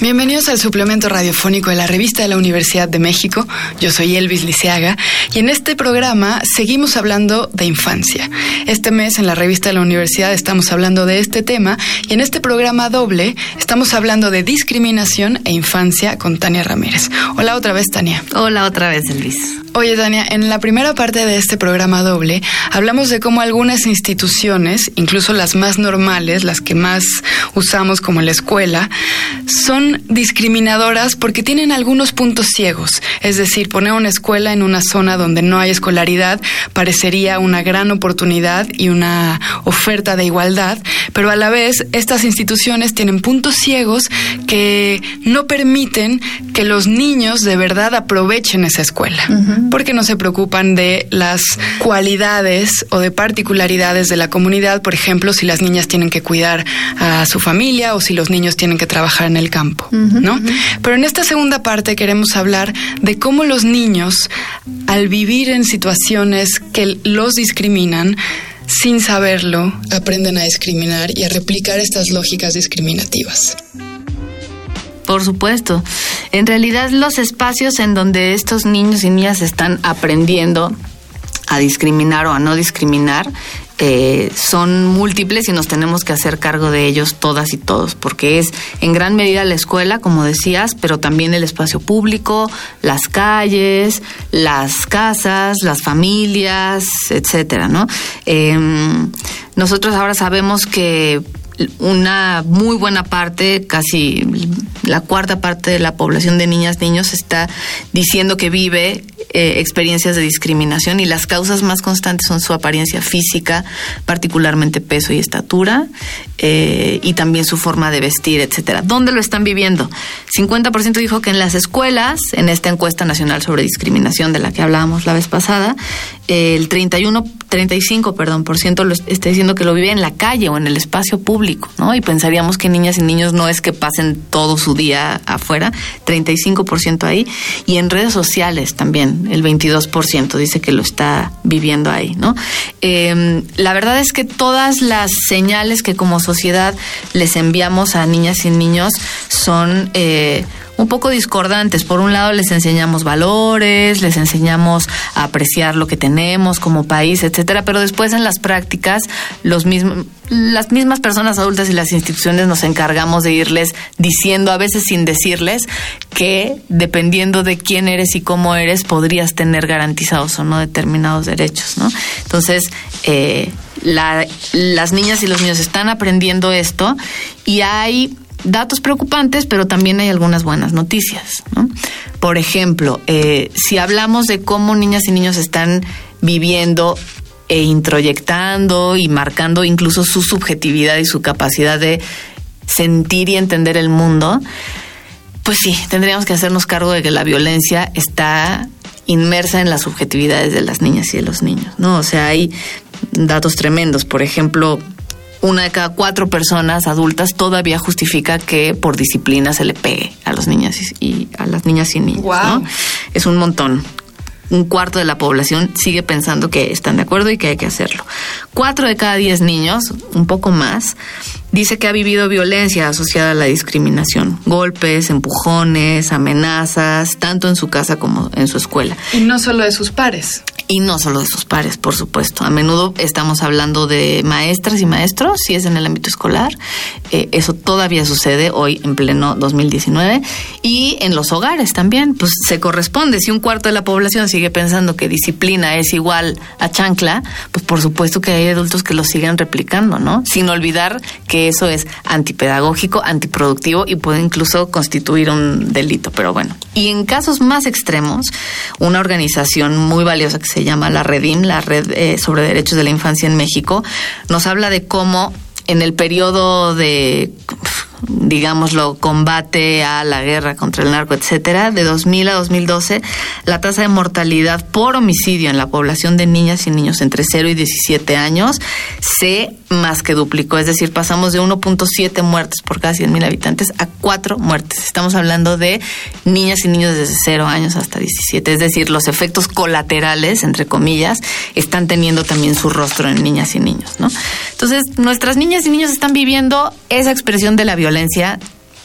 Bienvenidos al suplemento radiofónico de la revista de la Universidad de México. Yo soy Elvis Liceaga y en este programa seguimos hablando de infancia. Este mes en la revista de la universidad estamos hablando de este tema y en este programa doble estamos hablando de discriminación e infancia con Tania Ramírez. Hola otra vez, Tania. Hola otra vez, Elvis. Oye, Tania, en la primera parte de este programa doble hablamos de cómo algunas instituciones, incluso las más normales, las que más usamos como la escuela, son discriminadoras porque tienen algunos puntos ciegos. Es decir, poner una escuela en una zona donde no hay escolaridad parecería una gran oportunidad y una oferta de igualdad, pero a la vez estas instituciones tienen puntos ciegos que no permiten que los niños de verdad aprovechen esa escuela porque no se preocupan de las cualidades o de particularidades de la comunidad, por ejemplo, si las niñas tienen que cuidar a su familia o si los niños tienen que trabajar en el campo, ¿no? Pero en esta segunda parte queremos hablar de cómo los niños, al vivir en situaciones que los discriminan, sin saberlo, aprenden a discriminar y a replicar estas lógicas discriminativas. Por supuesto. En realidad los espacios en donde estos niños y niñas están aprendiendo a discriminar o a no discriminar eh, son múltiples y nos tenemos que hacer cargo de ellos todas y todos, porque es en gran medida la escuela, como decías, pero también el espacio público, las calles, las casas, las familias, etcétera, ¿no? Em, nosotros ahora sabemos que una muy buena parte, casi la cuarta parte de la población de niñas, niños está diciendo que vive eh, experiencias de discriminación y las causas más constantes son su apariencia física, particularmente peso y estatura, eh, y también su forma de vestir, etcétera. ¿Dónde lo están viviendo? 50% dijo que en las escuelas, en esta encuesta nacional sobre discriminación de la que hablábamos la vez pasada, el 31, 35, perdón, por ciento lo está diciendo que lo vive en la calle o en el espacio público, ¿no? Y pensaríamos que niñas y niños no es que pasen todo su día afuera, 35% ahí, y en redes sociales también el 22% dice que lo está viviendo ahí, ¿no? Em, la verdad es que todas las señales que como sociedad les enviamos a niñas y niños son eh, un poco discordantes. Por un lado les enseñamos valores, les enseñamos a apreciar lo que tenemos como país, etcétera, pero después en las prácticas los mismos las mismas personas adultas y las instituciones nos encargamos de irles diciendo, a veces sin decirles, que dependiendo de quién eres y cómo eres, podrías tener garantizados o no determinados derechos, ¿no? Entonces, eh, las niñas y los niños están aprendiendo esto y hay datos preocupantes, pero también hay algunas buenas noticias. ¿no? Por ejemplo, eh, si hablamos de cómo niñas y niños están viviendo e introyectando y marcando incluso su subjetividad y su capacidad de sentir y entender el mundo, pues sí, tendríamos que hacernos cargo de que la violencia está inmersa en las subjetividades de las niñas y de los niños, ¿no? O sea, hay datos tremendos. Por ejemplo, una de cada cuatro personas adultas todavía justifica que por disciplina se le pegue a los niños y, a las niñas y niños. ¿no? Es un montón. Un cuarto de la población sigue pensando que están de acuerdo y que hay que hacerlo. Cuatro de cada diez niños, un poco más, dice que ha vivido violencia asociada a la discriminación, golpes, empujones, amenazas, tanto en su casa como en su escuela. Y no solo de sus pares y no solo de sus pares, por supuesto. A menudo estamos hablando de maestras y maestros, si es en el ámbito escolar. Eh, eso todavía sucede hoy en pleno 2019. Y en los hogares también, pues se corresponde. Si un cuarto de la población sigue pensando que disciplina es igual a chancla, pues por supuesto que hay adultos que lo siguen replicando, ¿no? Sin olvidar que eso es antipedagógico, antiproductivo y puede incluso constituir un delito. Pero bueno. Y en casos más extremos, una organización muy valiosa que se se llama la Redim, la Red eh, sobre Derechos de la Infancia en México, nos habla de cómo en el periodo de digámoslo, combate a la guerra contra el narco, etcétera, de 2000 a 2012, la tasa de mortalidad por homicidio en la población de niñas y niños entre 0 y 17 años se más que duplicó, es decir, pasamos de 1.7 muertes por cada 100.000 habitantes a 4 muertes. Estamos hablando de niñas y niños desde 0 años hasta 17, es decir, los efectos colaterales, entre comillas, están teniendo también su rostro en niñas y niños, ¿no? Entonces, nuestras niñas y niños están viviendo esa expresión de la violencia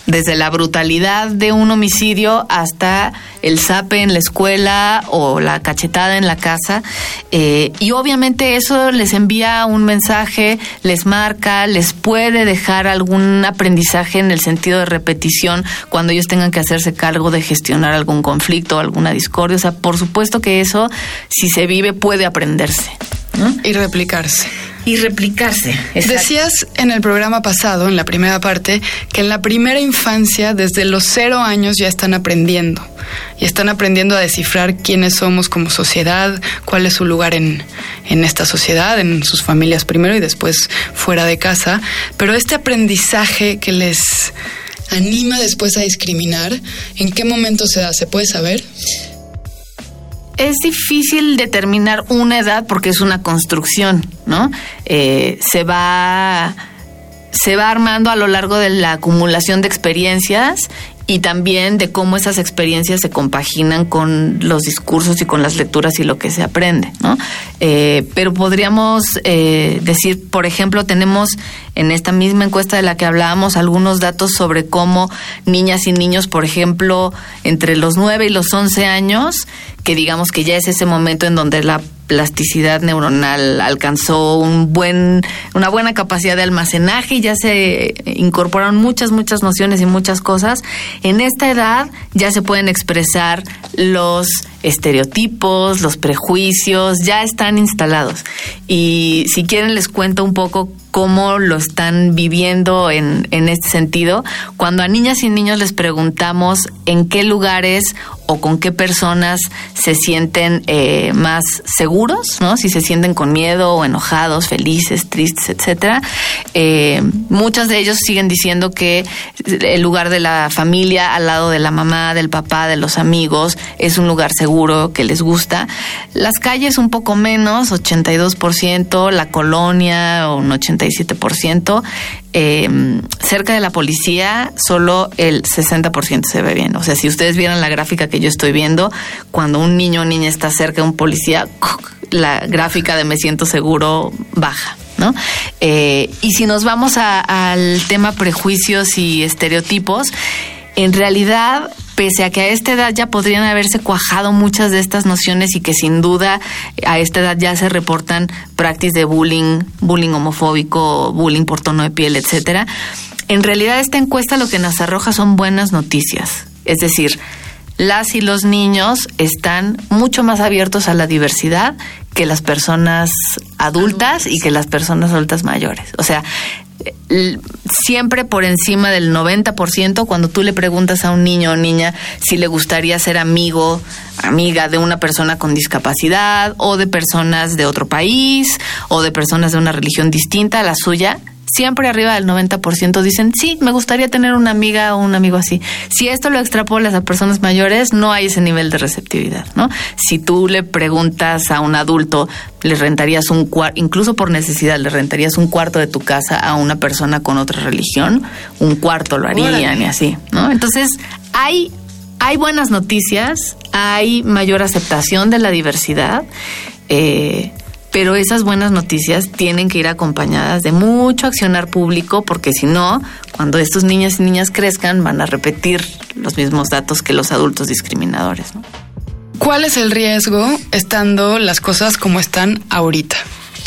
desde la brutalidad de un homicidio hasta el zape en la escuela o la cachetada en la casa. Eh, y obviamente eso les envía un mensaje, les marca, les puede dejar algún aprendizaje en el sentido de repetición cuando ellos tengan que hacerse cargo de gestionar algún conflicto alguna discordia. O sea, por supuesto que eso, si se vive, puede aprenderse. Y replicarse y replicarse. Decías en el programa pasado, en la primera parte, que en la primera infancia, desde los cero años, ya están aprendiendo. Y están aprendiendo a descifrar quiénes somos como sociedad, cuál es su lugar en, en esta sociedad, en sus familias primero y después fuera de casa. Pero este aprendizaje que les anima después a discriminar, ¿en qué momento se da? ¿Se puede saber? Es difícil determinar una edad porque es una construcción, ¿no? Eh, se va se va armando a lo largo de la acumulación de experiencias y también de cómo esas experiencias se compaginan con los discursos y con las lecturas y lo que se aprende, ¿no? Eh, pero podríamos eh, decir, por ejemplo, tenemos en esta misma encuesta de la que hablábamos algunos datos sobre cómo niñas y niños, por ejemplo, entre los 9 y los 11 años, que digamos que ya es ese momento en donde la plasticidad neuronal alcanzó un buen, una buena capacidad de almacenaje y ya se incorporaron muchas, muchas nociones y muchas cosas. En esta edad ya se pueden expresar los estereotipos, los prejuicios, ya están instalados. Y si quieren les cuento un poco cómo lo están viviendo en, en este sentido. Cuando a niñas y niños les preguntamos en qué lugares o con qué personas se sienten eh, más seguros, ¿no? Si se sienten con miedo o enojados, felices, tristes, etcétera. Eh, muchas de ellos siguen diciendo que el lugar de la familia, al lado de la mamá, del papá, de los amigos, es un lugar seguro que les gusta. Las calles un poco menos, 82%, la colonia un 87%, eh, cerca de la policía solo el 60% se ve bien. O sea, si ustedes vieran la gráfica que yo estoy viendo, cuando un niño o niña está cerca de un policía, la gráfica de me siento seguro baja. ¿No? Eh, y si nos vamos al tema prejuicios y estereotipos, en realidad pese a que a esta edad ya podrían haberse cuajado muchas de estas nociones y que sin duda a esta edad ya se reportan prácticas de bullying, bullying homofóbico, bullying por tono de piel, etcétera. En realidad esta encuesta lo que nos arroja son buenas noticias, es decir, las y los niños están mucho más abiertos a la diversidad que las personas adultas y que las personas adultas mayores. O sea, siempre por encima del 90% cuando tú le preguntas a un niño o niña si le gustaría ser amigo, amiga de una persona con discapacidad o de personas de otro país o de personas de una religión distinta a la suya, siempre arriba del 90% dicen, sí, me gustaría tener una amiga o un amigo así. Si esto lo extrapolas a personas mayores, no hay ese nivel de receptividad, ¿no? Si tú le preguntas a un adulto, le rentarías un cuarto, incluso por necesidad, le rentarías un cuarto de tu casa a una persona con otra religión, un cuarto lo harían y así, ¿no? Entonces, hay, hay buenas noticias, hay mayor aceptación de la diversidad. Eh, pero esas buenas noticias tienen que ir acompañadas de mucho accionar público porque si no, cuando estos niñas y niñas crezcan van a repetir los mismos datos que los adultos discriminadores. ¿Cuál es el riesgo estando las cosas como están ahorita?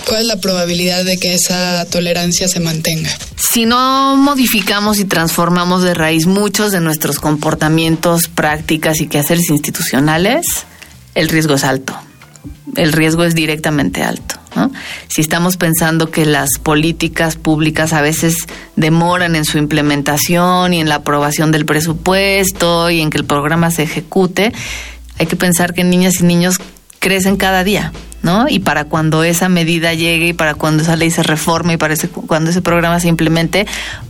¿Cuál es la probabilidad de que esa tolerancia se mantenga? Si no modificamos y transformamos de raíz muchos de nuestros comportamientos, prácticas y quehaceres institucionales, el riesgo es alto el riesgo es directamente alto. Si estamos pensando que las políticas públicas a veces demoran en su implementación y en la aprobación del presupuesto y en que el programa se ejecute, hay que pensar que niñas y niños crecen cada día, ¿no? Y para cuando esa medida llegue y para cuando esa ley se reforme y para cuando ese programa se implemente,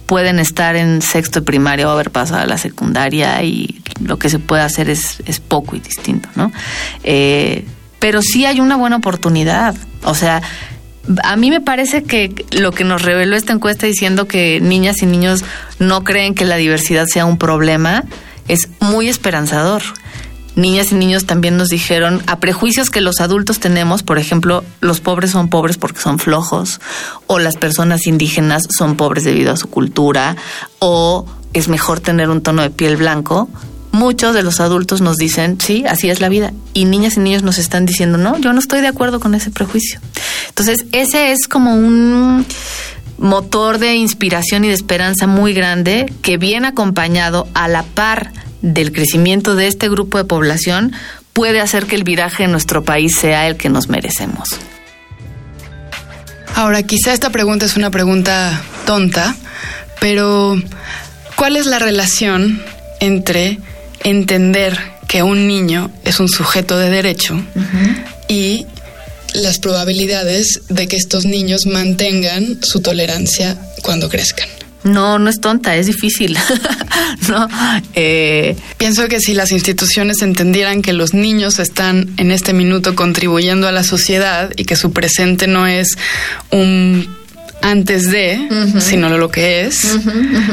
pueden estar en sexto de primaria o haber pasado a la secundaria y lo que se puede hacer es, es poco y distinto, ¿no? Eh, pero sí hay una buena oportunidad. O sea, a mí me parece que lo que nos reveló esta encuesta diciendo que niñas y niños no creen que la diversidad sea un problema es muy esperanzador. Niñas y niños también nos dijeron a prejuicios que los adultos tenemos, por ejemplo, los pobres son pobres porque son flojos, o las personas indígenas son pobres debido a su cultura, o es mejor tener un tono de piel blanco, muchos de los adultos nos dicen, sí, así es la vida. Y niñas y niños nos están diciendo, no, yo no estoy de acuerdo con ese prejuicio. Entonces, ese es como un motor de inspiración y de esperanza muy grande que viene acompañado a la par del crecimiento de este grupo de población puede hacer que el viraje en nuestro país sea el que nos merecemos. Ahora, quizá esta pregunta es una pregunta tonta, pero ¿cuál es la relación entre entender que un niño es un sujeto de derecho y las probabilidades de que estos niños mantengan su tolerancia cuando crezcan? No, no es tonta, es difícil. no, eh, Pienso que si las instituciones entendieran que los niños están en este minuto contribuyendo a la sociedad y que su presente no es un antes de, sino lo que es,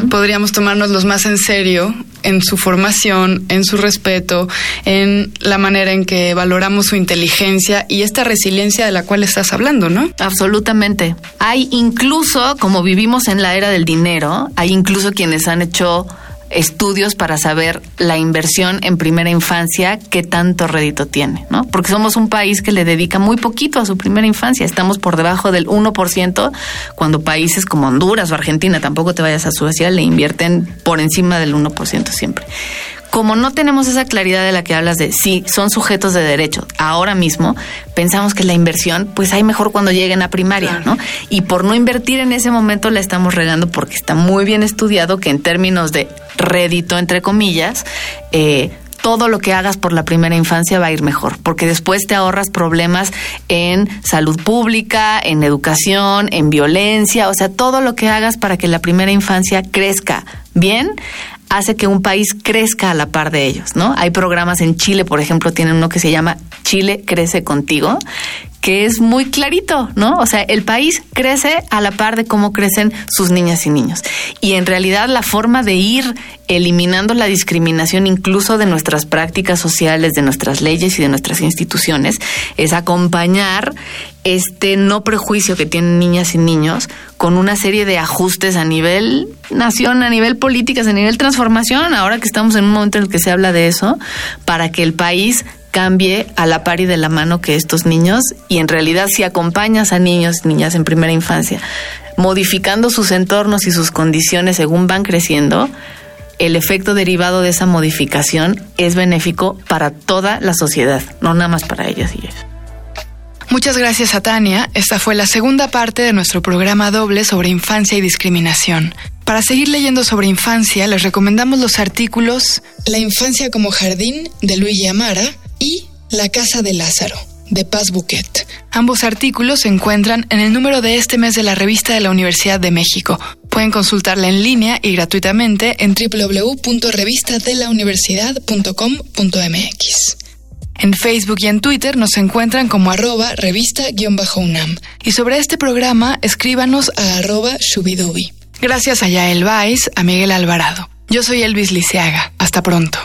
podríamos tomarnos los más en serio en su formación, en su respeto, en la manera en que valoramos su inteligencia y esta resiliencia de la cual estás hablando, ¿no? Absolutamente. Hay incluso, como vivimos en la era del dinero, hay incluso quienes han hecho estudios para saber la inversión en primera infancia, qué tanto rédito tiene, ¿no? Porque somos un país que le dedica muy poquito a su primera infancia. Estamos por debajo del 1%, cuando países como Honduras o Argentina, tampoco te vayas a Suecia, le invierten por encima del 1% siempre como no tenemos esa claridad de la que hablas de si son sujetos de derecho ahora mismo, pensamos que la inversión, pues hay mejor cuando lleguen a primaria, ¿no? Y por no invertir en ese momento la estamos regando porque está muy bien estudiado que en términos de rédito, entre comillas, eh, todo lo que hagas por la primera infancia va a ir mejor, porque después te ahorras problemas en salud pública, en educación, en violencia, o sea, todo lo que hagas para que la primera infancia crezca bien hace que un país crezca a la par de ellos, ¿no? Hay programas en Chile, por ejemplo, tienen uno que se llama Chile crece contigo, que es muy clarito, ¿no? O sea, el país crece a la par de cómo crecen sus niñas y niños. Y en realidad la forma de ir eliminando la discriminación incluso de nuestras prácticas sociales, de nuestras leyes y de nuestras instituciones, es acompañar este no prejuicio que tienen niñas y niños con una serie de ajustes a nivel nación, a nivel políticas, a nivel transformación, ahora que estamos en un momento en el que se habla de eso, para que el país cambie a la par y de la mano que estos niños y en realidad si acompañas a niños y niñas en primera infancia, modificando sus entornos y sus condiciones según van creciendo, el efecto derivado de esa modificación es benéfico para toda la sociedad, no nada más para ellas y ellos. Muchas gracias a Tania. Esta fue la segunda parte de nuestro programa doble sobre infancia y discriminación. Para seguir leyendo sobre infancia, les recomendamos los artículos La infancia como jardín de Luigi Amara, La Casa de Lázaro, de Paz Buquet. Ambos artículos se encuentran en el número de este mes de la revista de la Universidad de México. Pueden consultarla en línea y gratuitamente en www.revistadelauniversidad.com.mx. En Facebook y en Twitter nos encuentran como arroba revista-unam. Y sobre este programa, escríbanos a arroba shubidubi. Gracias a Yael Vais, a Miguel Alvarado. Yo soy Elvis Liceaga. Hasta pronto.